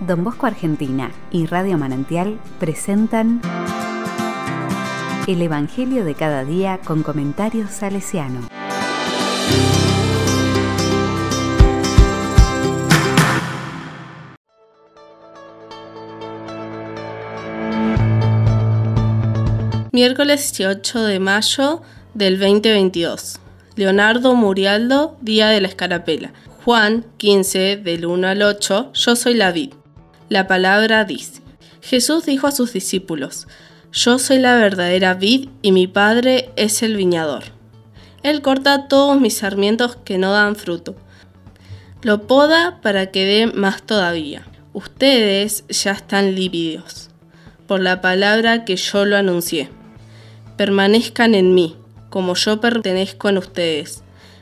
Don Bosco Argentina y Radio Manantial presentan El Evangelio de cada día con comentarios salesiano. Miércoles 18 de mayo del 2022. Leonardo Murialdo, Día de la Escarapela. Juan 15, del 1 al 8, Yo soy la vid. La palabra dice, Jesús dijo a sus discípulos, Yo soy la verdadera vid y mi Padre es el viñador. Él corta todos mis sarmientos que no dan fruto. Lo poda para que dé más todavía. Ustedes ya están lívidos por la palabra que yo lo anuncié. Permanezcan en mí como yo pertenezco en ustedes.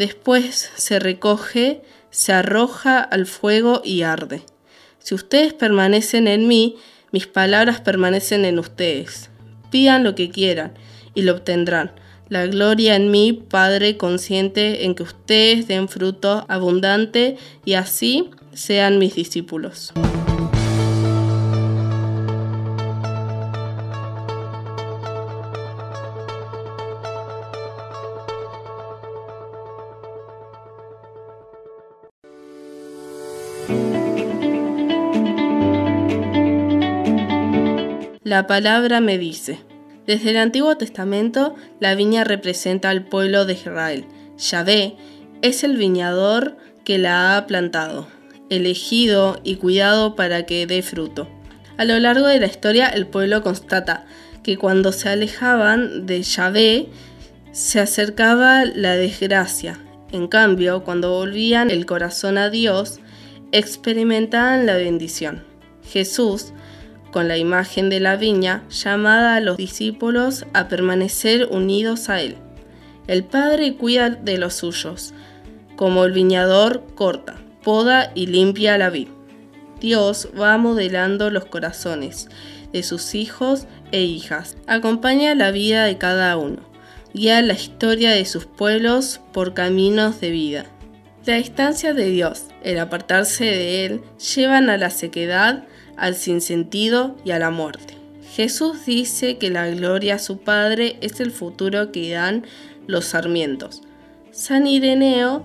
Después se recoge, se arroja al fuego y arde. Si ustedes permanecen en mí, mis palabras permanecen en ustedes. Pidan lo que quieran y lo obtendrán. La gloria en mí, Padre, consciente en que ustedes den fruto abundante y así sean mis discípulos. La palabra me dice. Desde el Antiguo Testamento, la viña representa al pueblo de Israel. Yahvé es el viñador que la ha plantado, elegido y cuidado para que dé fruto. A lo largo de la historia, el pueblo constata que cuando se alejaban de Yahvé, se acercaba la desgracia. En cambio, cuando volvían el corazón a Dios, experimentaban la bendición. Jesús con la imagen de la viña, llamada a los discípulos a permanecer unidos a Él. El Padre cuida de los suyos, como el viñador corta, poda y limpia la vid. Dios va modelando los corazones de sus hijos e hijas, acompaña la vida de cada uno, guía la historia de sus pueblos por caminos de vida. La distancia de Dios, el apartarse de Él, llevan a la sequedad, al sinsentido y a la muerte. Jesús dice que la gloria a su Padre es el futuro que dan los sarmientos. San Ireneo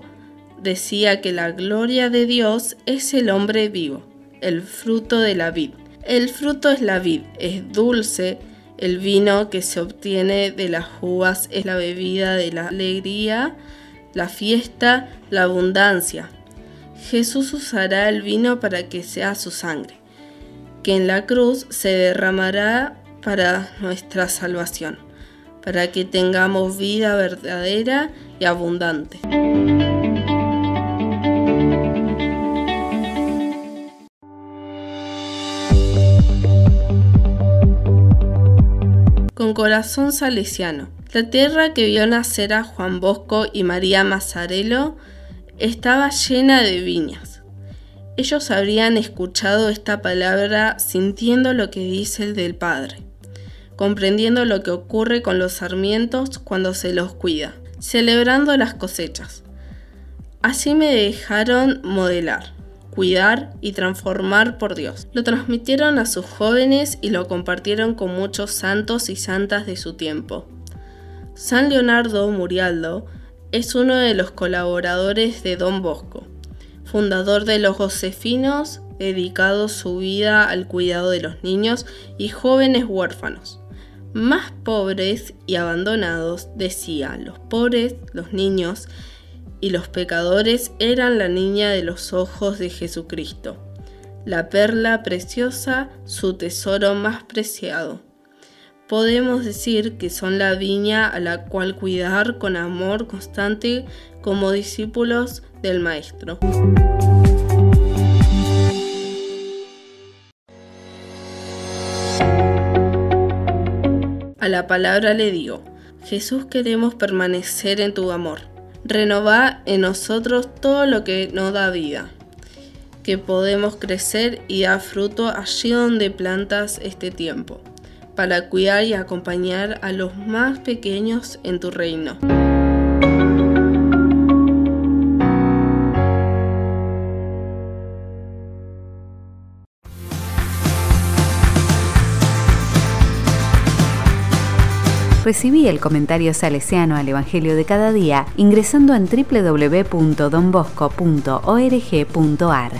decía que la gloria de Dios es el hombre vivo, el fruto de la vid. El fruto es la vid, es dulce, el vino que se obtiene de las uvas es la bebida de la alegría, la fiesta, la abundancia. Jesús usará el vino para que sea su sangre que en la cruz se derramará para nuestra salvación, para que tengamos vida verdadera y abundante. Con corazón salesiano. La tierra que vio nacer a Juan Bosco y María Mazzarello estaba llena de viñas ellos habrían escuchado esta palabra sintiendo lo que dice el del Padre, comprendiendo lo que ocurre con los sarmientos cuando se los cuida, celebrando las cosechas. Así me dejaron modelar, cuidar y transformar por Dios. Lo transmitieron a sus jóvenes y lo compartieron con muchos santos y santas de su tiempo. San Leonardo Murialdo es uno de los colaboradores de Don Bosco fundador de los Josefinos, dedicado su vida al cuidado de los niños y jóvenes huérfanos. Más pobres y abandonados, decía, los pobres, los niños y los pecadores eran la niña de los ojos de Jesucristo, la perla preciosa, su tesoro más preciado. Podemos decir que son la viña a la cual cuidar con amor constante como discípulos del Maestro. A la palabra le digo, Jesús queremos permanecer en tu amor. Renová en nosotros todo lo que nos da vida, que podemos crecer y dar fruto allí donde plantas este tiempo, para cuidar y acompañar a los más pequeños en tu reino. Recibí el comentario salesiano al Evangelio de cada día ingresando en www.donbosco.org.ar.